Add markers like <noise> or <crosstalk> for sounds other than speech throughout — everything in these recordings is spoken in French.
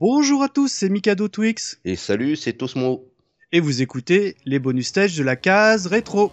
Bonjour à tous, c'est Mikado Twix. Et salut, c'est Tosmo. Et vous écoutez les bonus stages de la case rétro.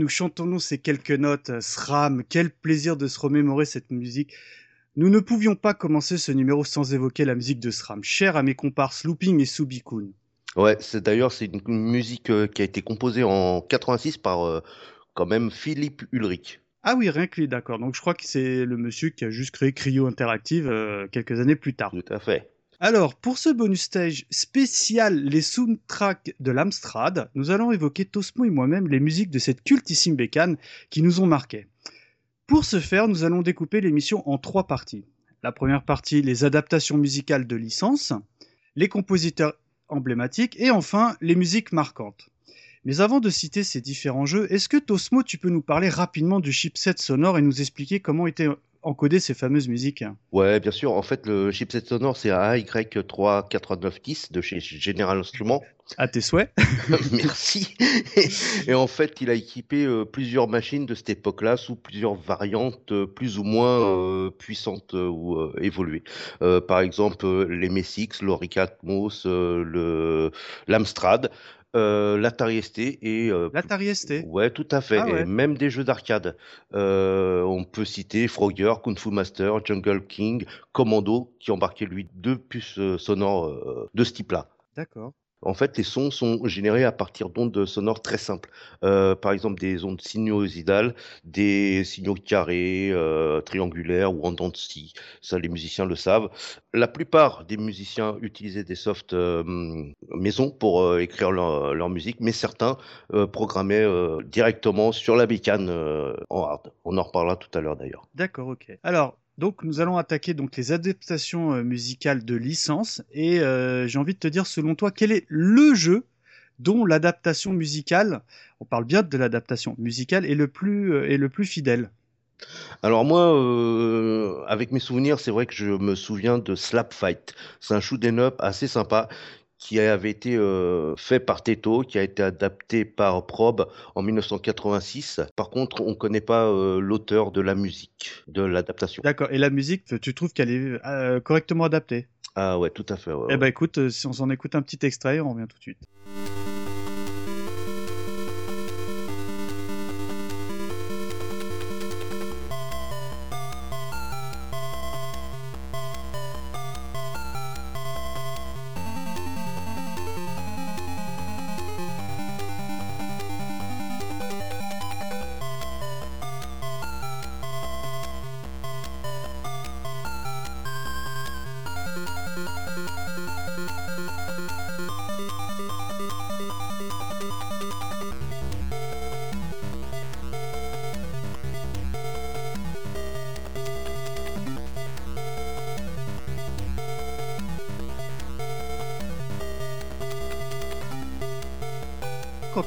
Nous chantons ces quelques notes. SRAM, quel plaisir de se remémorer cette musique. Nous ne pouvions pas commencer ce numéro sans évoquer la musique de SRAM, chère à mes comparses Looping et Subikun. Ouais, c'est d'ailleurs c'est une musique euh, qui a été composée en 86 par euh, quand même Philippe Ulrich. Ah oui, rien que lui, d'accord. Donc je crois que c'est le monsieur qui a juste créé Cryo Interactive euh, quelques années plus tard. Tout à fait. Alors, pour ce bonus stage spécial, les soundtracks de l'Amstrad, nous allons évoquer Tosmo et moi-même les musiques de cette cultissime bécane qui nous ont marqués. Pour ce faire, nous allons découper l'émission en trois parties. La première partie, les adaptations musicales de licence, les compositeurs emblématiques et enfin les musiques marquantes. Mais avant de citer ces différents jeux, est-ce que Tosmo, tu peux nous parler rapidement du chipset sonore et nous expliquer comment était encoder ces fameuses musiques Ouais, bien sûr. En fait, le chipset sonore, c'est un AY38910 de chez General Instruments. À tes souhaits. <laughs> Merci. Et en fait, il a équipé euh, plusieurs machines de cette époque-là sous plusieurs variantes euh, plus ou moins euh, puissantes ou évoluées. par exemple, les Messix, l'Orica Atmos, le l'Amstrad. Euh, l'Atari ST et euh, L'Atari ST. ouais, tout à fait. Ah Et même des jeux d'arcade. Euh, on peut citer Frogger, Kung Fu Master, Jungle King, Commando, qui embarquait lui deux puces euh, sonores euh, de ce type-là. D'accord. En fait, les sons sont générés à partir d'ondes sonores très simples. Euh, par exemple, des ondes sinuosidales, des signaux carrés, euh, triangulaires ou en dents de scie. Ça, les musiciens le savent. La plupart des musiciens utilisaient des softs euh, maison pour euh, écrire leur, leur musique, mais certains programmaient directement sur la bécane en hard. On en reparlera tout à l'heure d'ailleurs. D'accord, ok. Alors, donc nous allons attaquer donc les adaptations euh, musicales de licence et euh, j'ai envie de te dire selon toi quel est le jeu dont l'adaptation musicale, on parle bien de l'adaptation musicale, est le plus euh, fidèle? Alors moi, avec mes souvenirs, c'est vrai que je me souviens de Slap Fight. C'est un shoot 'em up assez sympa qui avait été euh, fait par Teto, qui a été adapté par Probe en 1986. Par contre, on ne connaît pas euh, l'auteur de la musique, de l'adaptation. D'accord. Et la musique, tu trouves qu'elle est euh, correctement adaptée? Ah ouais, tout à fait. ouais, Eh ouais. ben écoute, euh, si on s'en écoute un petit extrait, on revient tout de suite.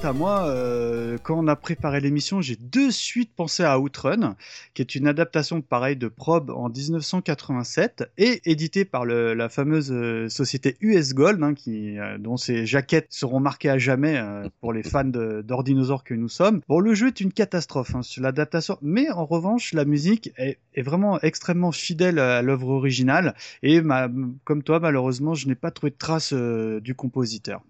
À moi, euh, quand on a préparé l'émission, j'ai de suite pensé à Outrun, qui est une adaptation pareille de Probe en 1987 et éditée par le, la fameuse euh, société US Gold, hein, qui, euh, dont ces jaquettes seront marquées à jamais euh, pour les fans d'ordinosaures que nous sommes. Bon, le jeu est une catastrophe hein, sur l'adaptation, mais en revanche, la musique est, est vraiment extrêmement fidèle à l'œuvre originale et ma, comme toi, malheureusement, je n'ai pas trouvé de traces euh, du compositeur.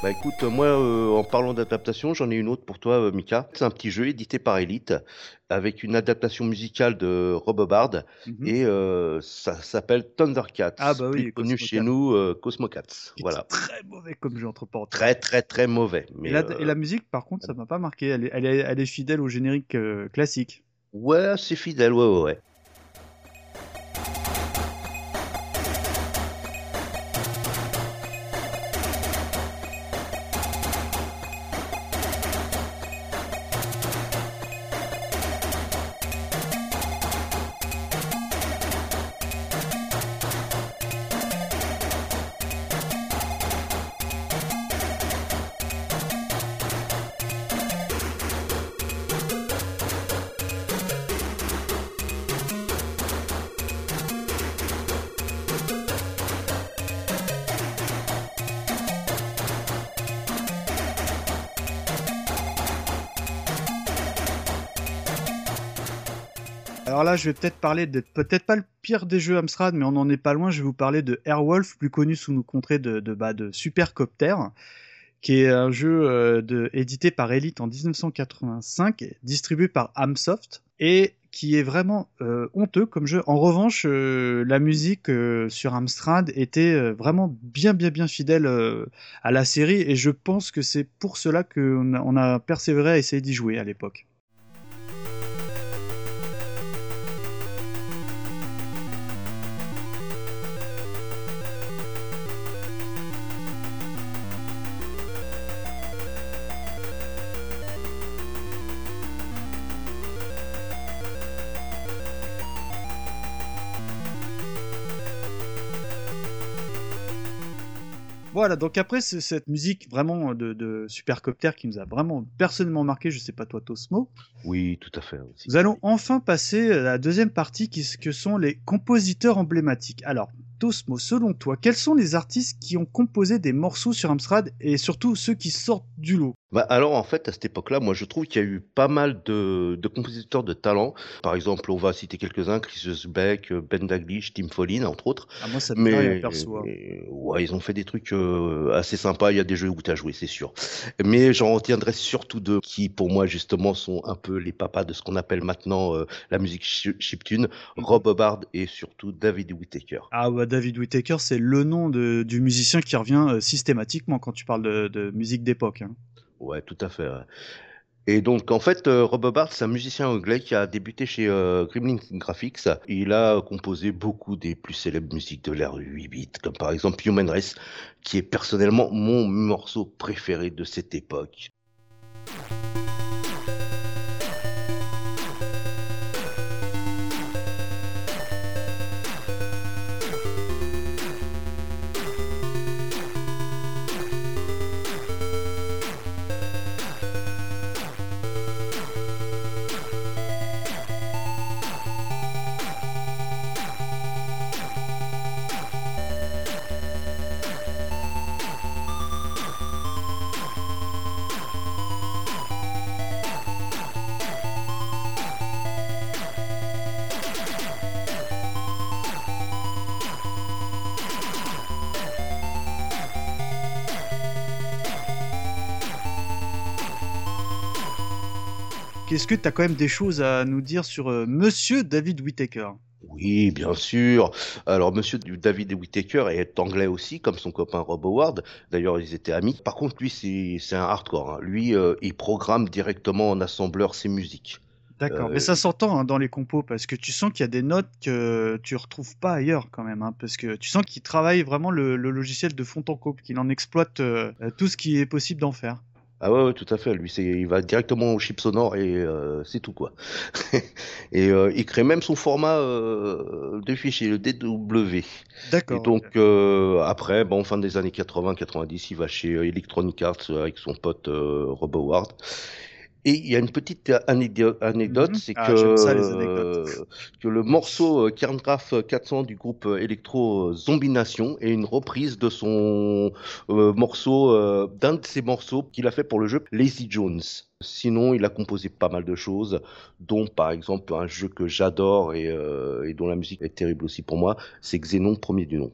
Bah écoute, moi, euh, en parlant d'adaptation, j'en ai une autre pour toi, euh, Mika. C'est un petit jeu édité par Elite avec une adaptation musicale de Robobard Mhm. et euh, ça s'appelle Thundercats, Ah bah oui, plus connu chez nous euh, Cosmo Cats. Qui est Voilà, très mauvais comme jeu entre parenthèses. très très très mauvais. Et la, euh, la musique, par contre, ça m'a pas marqué. Elle est, elle est, elle est fidèle au générique euh, classique. ouais, c'est fidèle, ouais, ouais, ouais. Alors là, je vais peut-être parler de peut-être pas le pire des jeux Amstrad, mais on n'en est pas loin. Je vais vous parler de Airwolf, plus connu sous nos contrées de, de, bah, de Supercopter, qui est un jeu euh, édité par Elite en 1985, distribué par Amsoft, et qui est vraiment euh, honteux comme jeu. En revanche, euh, la musique sur Amstrad était vraiment bien, bien, bien fidèle à la série, et je pense que c'est pour cela qu'on a, on a persévéré à essayer d'y jouer à l'époque. Voilà, donc après cette musique vraiment de, de Supercopter qui nous a vraiment personnellement marqué, je sais pas toi Tosmo, Oui, tout à fait. aussi. nous allons enfin passer à la deuxième partie qui que sont les compositeurs emblématiques. Alors, Tosmo, selon toi, quels sont les artistes qui ont composé des morceaux sur Amstrad et surtout ceux qui sortent du lot? Bah, alors en fait à cette époque-là, moi je trouve qu'il y a eu pas mal de, de compositeurs de talent. Par exemple, on va citer quelques-uns, Chris Beck, Ben Daglish, Tim Follin, entre autres. Ah, Moi ça me Mais perso. hein. mais, ouais, ils ont fait des trucs euh, assez sympas. Il y a des jeux où tu as joué, c'est sûr. Mais j'en retiendrai surtout deux qui, pour moi, justement, sont un peu les papas de ce qu'on appelle maintenant euh, la musique chi- chiptune. Mhm. Rob Hubbard et surtout David Whittaker. Ah bah David Whittaker, c'est le nom de- du musicien qui revient euh, systématiquement quand tu parles de, de musique d'époque. hein. Ouais, tout à fait. Et donc, en fait, euh, Rob Hubbard, c'est un musicien anglais qui a débuté chez euh, Gremlin Graphics. Il a composé beaucoup des plus célèbres musiques de l'ère 8 bits, comme par exemple Human Race, qui est personnellement mon morceau préféré de cette époque. Est-ce que tu as quand même des choses à nous dire sur euh, Monsieur David Whittaker? Oui, bien sûr. Alors, monsieur David Whittaker est anglais aussi, comme son copain Rob Howard. D'ailleurs, ils étaient amis. Par contre, lui, c'est un hardcore. Hein. Lui, euh, il programme directement en assembleur ses musiques. D'accord, mais euh, ça s'entend hein, dans les compos parce que tu sens qu'il y a des notes que tu retrouves pas ailleurs quand même, hein, parce que tu sens qu'il travaille vraiment le, logiciel de fond en comble, qu'il en exploite euh, tout ce qui est possible d'en faire. Ah ouais, tout à fait. Lui, c'est, il va directement au chip sonore et euh, c'est tout quoi. <laughs> et il crée même son format de fichier, le DW. D'accord. Et donc après, bon, fin des années 80-90, il va chez Electronic Arts avec son pote Rob Howard et il y a une petite anecdote, mhm. c'est ah, que, que le morceau euh, 400 du groupe euh, électro Zombie Nation est une reprise de son euh, morceau, d'un de ses morceaux qu'il a fait pour le jeu Lazy Jones. Sinon, il a composé pas mal de choses, dont par exemple un jeu que j'adore et, et dont la musique est terrible aussi pour moi, c'est Xenon premier du nom.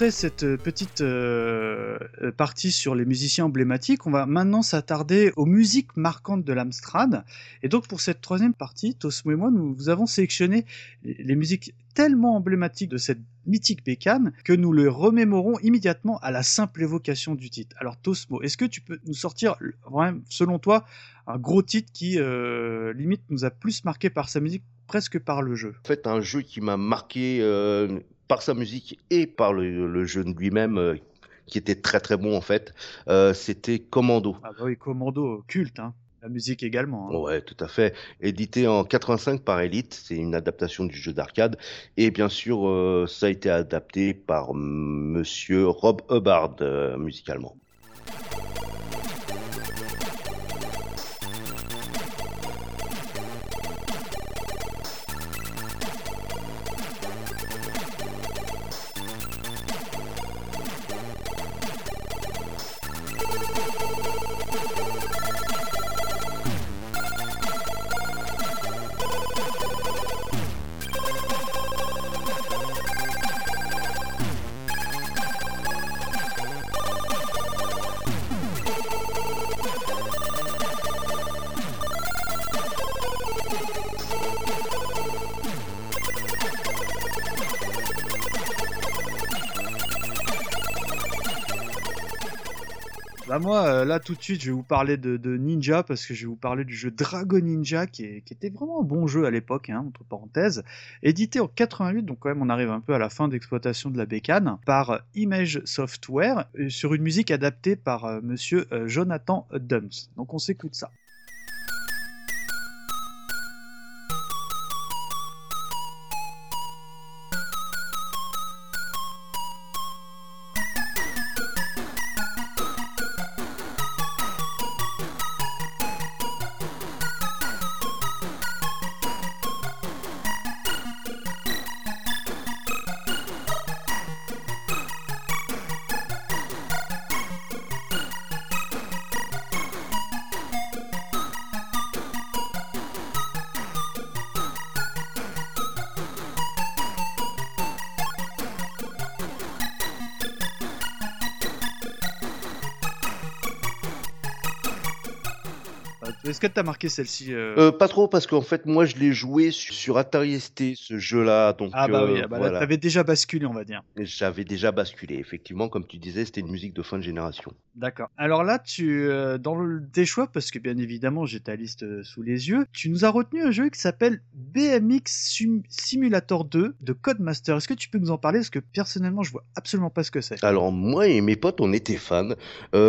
Après cette euh, petite euh, euh, partie sur les musiciens emblématiques, on va maintenant s'attarder aux musiques marquantes de l'Amstrad. Et donc pour cette troisième partie, Tosmo et moi, nous vous avons sélectionné les musiques tellement emblématiques de cette mythique bécane que nous le remémorons immédiatement à la simple évocation du titre. Alors Tosmo, est-ce que tu peux nous sortir, selon toi, un gros titre qui limite nous a plus marqué par sa musique presque par le jeu? En fait, un jeu qui m'a marqué par sa musique et par le, jeu lui-même, euh, qui était très très bon en fait, euh, c'était Commando. Ah bah oui, Commando, culte, hein. La musique également. Hein. Ouais, tout à fait. Édité en 85 par Elite, c'est une adaptation du jeu d'arcade. Et bien sûr, euh, ça a été adapté par monsieur Rob Hubbard musicalement. Là tout de suite, je vais vous parler de, Ninja parce que je vais vous parler du jeu Dragon Ninja qui, était vraiment un bon jeu à l'époque, hein, entre parenthèses, édité en 88, donc quand même on arrive un peu à la fin d'exploitation de la bécane, par Image Software, euh, sur une musique adaptée par euh, monsieur Jonathan Dums. Donc on s'écoute ça. Est-ce que t'as marqué celle-ci euh euh, Pas trop, parce qu'en fait, moi, je l'ai joué sur, Atari ST, ce jeu-là. Donc, ah bah oui, euh, ah bah t'avais déjà basculé, on va dire. J'avais déjà basculé, effectivement. Comme tu disais, c'était une musique de fin de génération. D'accord. Alors là, tu, dans le, tes choix, parce que bien évidemment, j'ai ta liste sous les yeux, tu nous as retenu un jeu qui s'appelle BMX Simulator 2 de Codemaster. Est-ce que tu peux nous en parler? Parce que personnellement, je vois absolument pas ce que c'est. Alors, moi et mes potes, on était fans.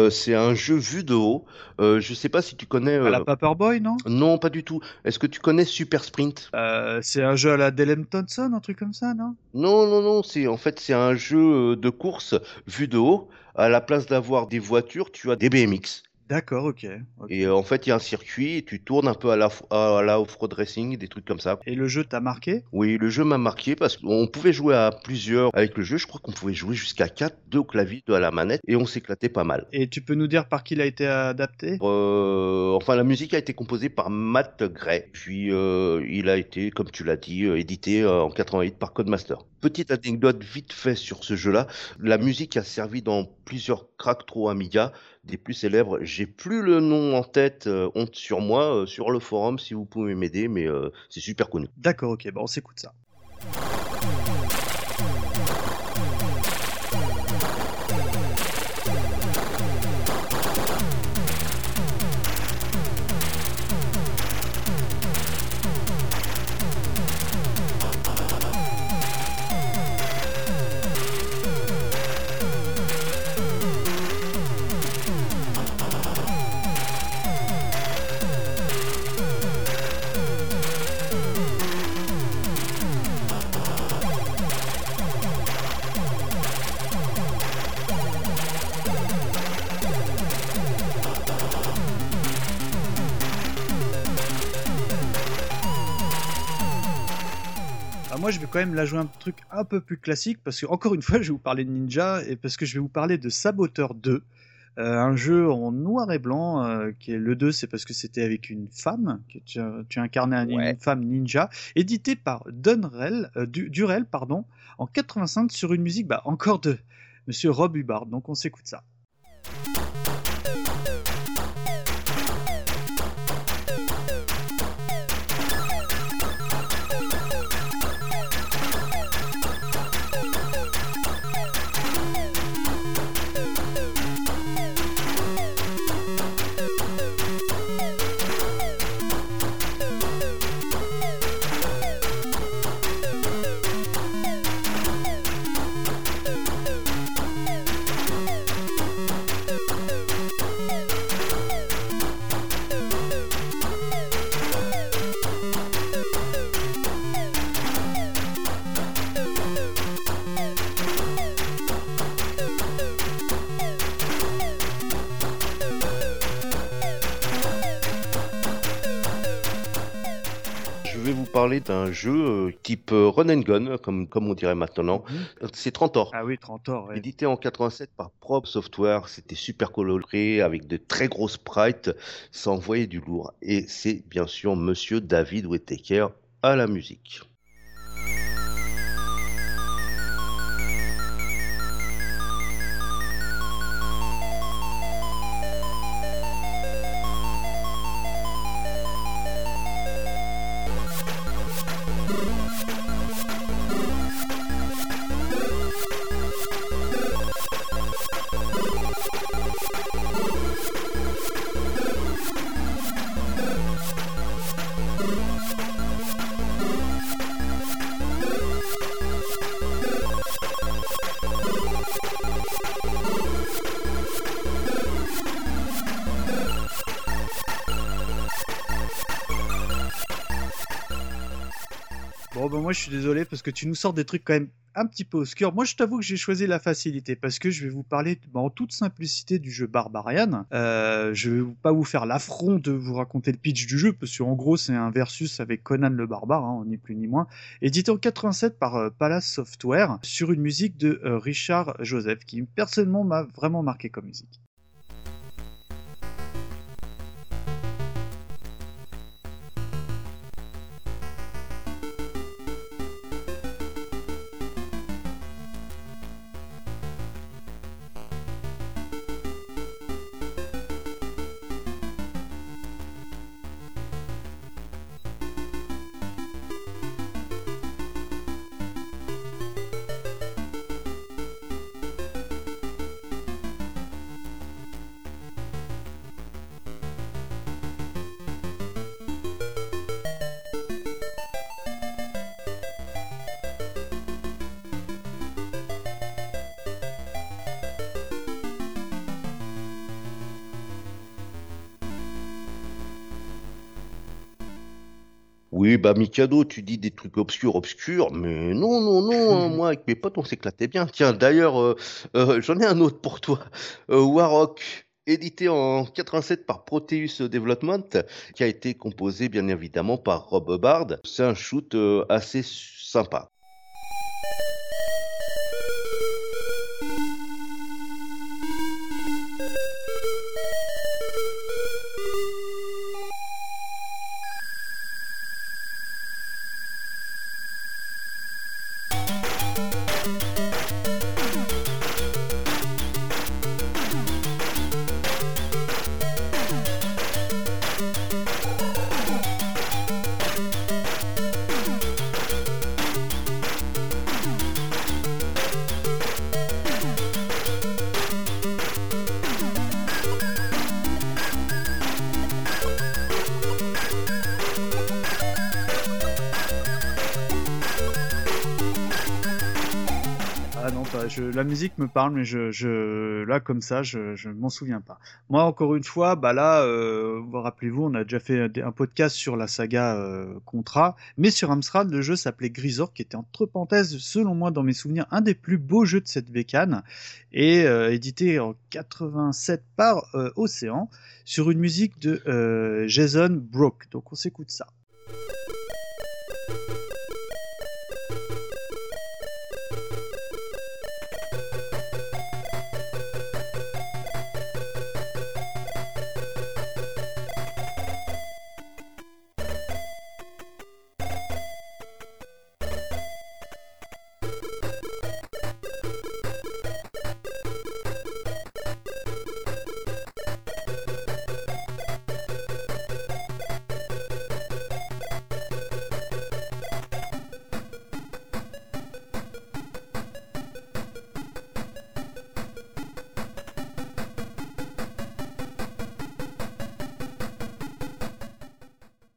c'est un jeu vu de haut. je sais pas si tu connais Pas Paperboy, non? Non, pas du tout. Est-ce que tu connais Super Sprint? Euh, C'est un jeu à la Delem Thompson, un truc comme ça, non? Non, non, non. C'est en fait c'est un jeu de course vu de haut. À la place d'avoir des voitures, tu as des BMX. D'accord, ok. Et euh, en fait, il y a un circuit et tu tournes un peu à la, à la off-road racing, des trucs comme ça. Et le jeu t'a marqué? Oui, le jeu m'a marqué parce qu'on pouvait jouer à plusieurs avec le jeu. Je crois qu'on pouvait jouer jusqu'à 4, 2 au clavier, 2 à la manette et on s'éclatait pas mal. Et tu peux nous dire par qui il a été adapté? Euh, Enfin, la musique a été composée par Matt Gray. Puis euh, il a été, comme tu l'as dit, édité en 88 par Codemaster. Petite anecdote vite fait sur ce jeu-là. La musique a servi dans plusieurs Crack 3 Amiga des plus célèbres. J'ai plus le nom en tête, euh, honte sur moi, euh, sur le forum si vous pouvez m'aider, mais euh, c'est super connu. D'accord, ok, bon, on s'écoute ça. Moi, je vais quand même la jouer un truc un peu plus classique parce que, encore une fois, je vais vous parler de Ninja et parce que je vais vous parler de Saboteur 2. Euh, un jeu en noir et blanc, euh, qui est le 2, c'est parce que c'était avec une femme, que tu, tu incarnais un- Ouais. une femme ninja, édité par Dunrell, euh, Du- Durell pardon, en 85 sur une musique bah, encore de Monsieur Rob Hubbard. Donc on s'écoute ça. Parler d'un jeu euh, type euh, run and gun, comme, comme on dirait maintenant. Mhm. C'est Trantor. Ah oui, 30 ans. ouais. Édité en 87 par Probe Software, c'était super coloré avec de très gros sprites, ça envoyait du lourd. Et c'est bien sûr Monsieur David Whittaker à la musique. Moi je suis désolé parce que tu nous sors des trucs quand même un petit peu obscurs. Moi je t'avoue que j'ai choisi la facilité parce que je vais vous parler bah, en toute simplicité du jeu Barbarian. Euh, je vais pas vous faire l'affront de vous raconter le pitch du jeu parce qu'en gros c'est un versus avec Conan le Barbare, hein, ni plus ni moins. Édité en 87 par euh, Palace Software sur une musique de euh, Richard Joseph qui personnellement m'a vraiment marqué comme musique. Oui, bah Mikado, tu dis des trucs obscurs, obscurs, mais non, non, non, hein, <laughs> moi avec mes potes on s'éclatait bien. Tiens, d'ailleurs, euh, euh, j'en ai un autre pour toi. Euh, Warrock, édité en 87 par Proteus Development, qui a été composé bien évidemment par Rob Bard. C'est un shoot euh, assez sympa. La musique me parle, mais je, je là comme ça, je, je m'en souviens pas. Moi, encore une fois, bah là, euh, vous rappelez-vous, on a déjà fait un, podcast sur la saga euh, Contra, mais sur Amstrad, le jeu s'appelait Grisor, qui était entre parenthèses, selon moi, dans mes souvenirs, un des plus beaux jeux de cette bécane, et euh, édité en 87 par euh, Océan, sur une musique de Jason Broke. Donc on s'écoute ça.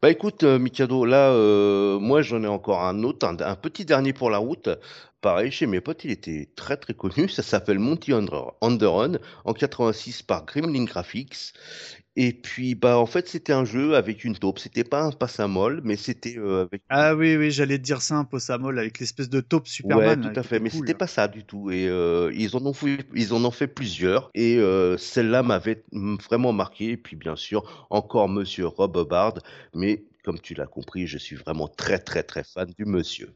Bah écoute, euh, Mikado, là, euh, moi j'en ai encore un autre, un, un petit dernier pour la route. Pareil, chez mes potes, il était très très connu. <laughs> Ça s'appelle Monty Under, Underrun en 86 par Gremlin Graphics. Et puis, bah en fait, c'était un jeu avec une taupe. C'était pas un passamol, mais c'était euh, avec. Ah oui, oui, j'allais te dire ça, un Possamol avec l'espèce de taupe Ouais, Superman, tout là, à fait, mais cool. c'était pas ça du tout. Et euh, ils en ont fait, ils en ont fait plusieurs. Et euh, celle-là m'avait vraiment marqué. Et puis bien sûr, encore Monsieur Rob Bard. Mais comme tu l'as compris, je suis vraiment très très très fan du monsieur.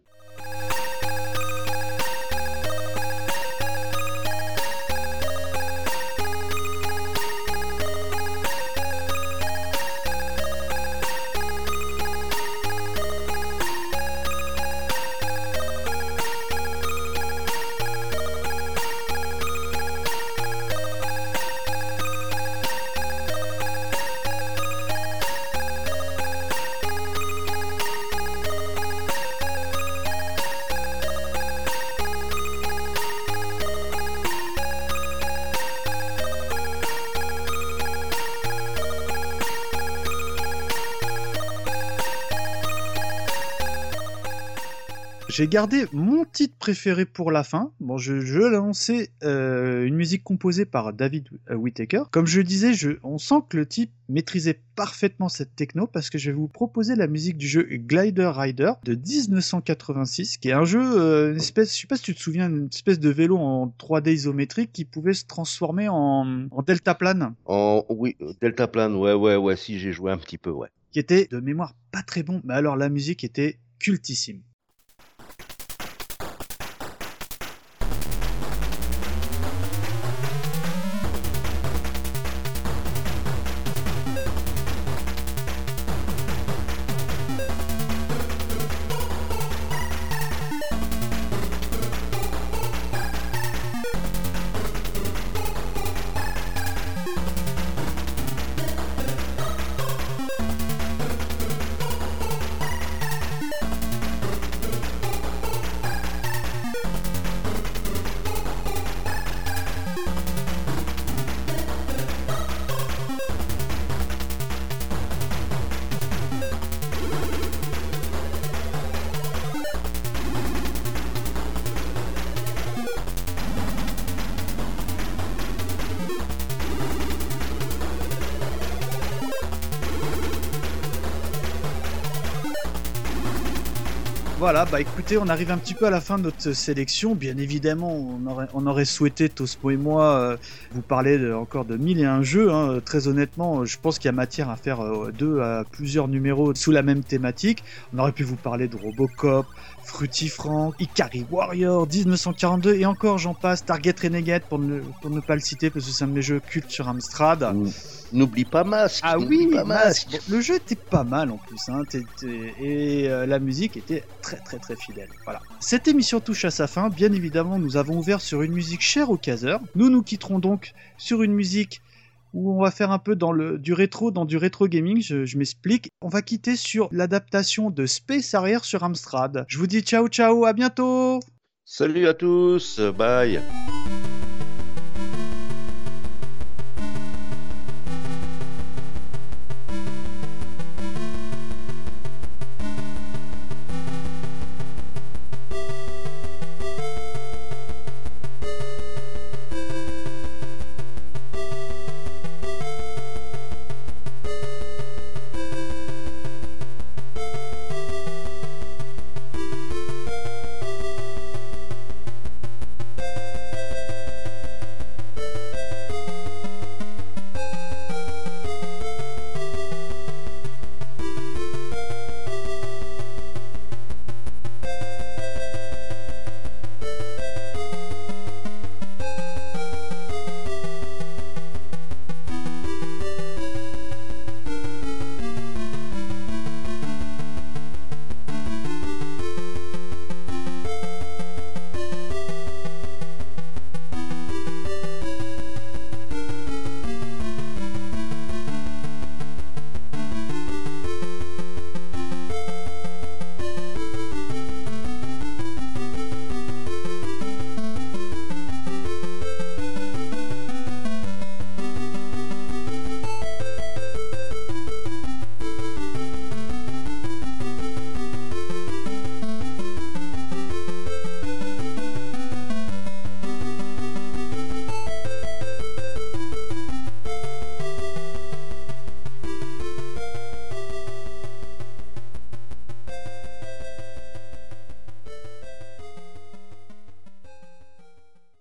J'ai gardé mon titre préféré pour la fin. Bon, je, je euh, une musique composée par David euh, Whittaker. Comme je le disais, je, on sent que le type maîtrisait parfaitement cette techno parce que je vais vous proposer la musique du jeu Glider Rider de 1986, qui est un jeu, euh, une espèce, je sais pas si tu te souviens, une espèce de vélo en 3D isométrique qui pouvait se transformer en, en deltaplane, En oui, euh, Deltaplane, ouais, ouais, ouais, si j'ai joué un petit peu, ouais. qui était de mémoire pas très bon, mais alors la musique était cultissime. Voilà, bah écoutez, on arrive un petit peu à la fin de notre sélection. Bien évidemment, on aurait, souhaité, Tosmo et moi, euh, vous parler encore de mille et un jeux. hein. Très honnêtement, je pense qu'il y a matière à faire euh, deux à plusieurs numéros sous la même thématique. On aurait pu vous parler de Robocop, Fruity Frank, Ikari Warrior, 1942 et encore j'en passe, Target Renegade pour ne, pas le citer parce que c'est un de mes jeux cultes sur Amstrad. N- N'oublie pas Masque. Ah oui, pas Masque. Masque. Bon, le jeu était pas mal en plus, hein, et euh, la musique était très très très fidèle. Voilà. Cette émission touche à sa fin. Bien évidemment, nous avons ouvert sur une musique chère au caseur. Nous nous quitterons donc sur une musique où on va faire un peu dans le du rétro, dans du rétro gaming. Je, je m'explique. On va quitter sur l'adaptation de Space Harrier sur Amstrad. Je vous dis ciao ciao, à bientôt. Salut à tous. Bye.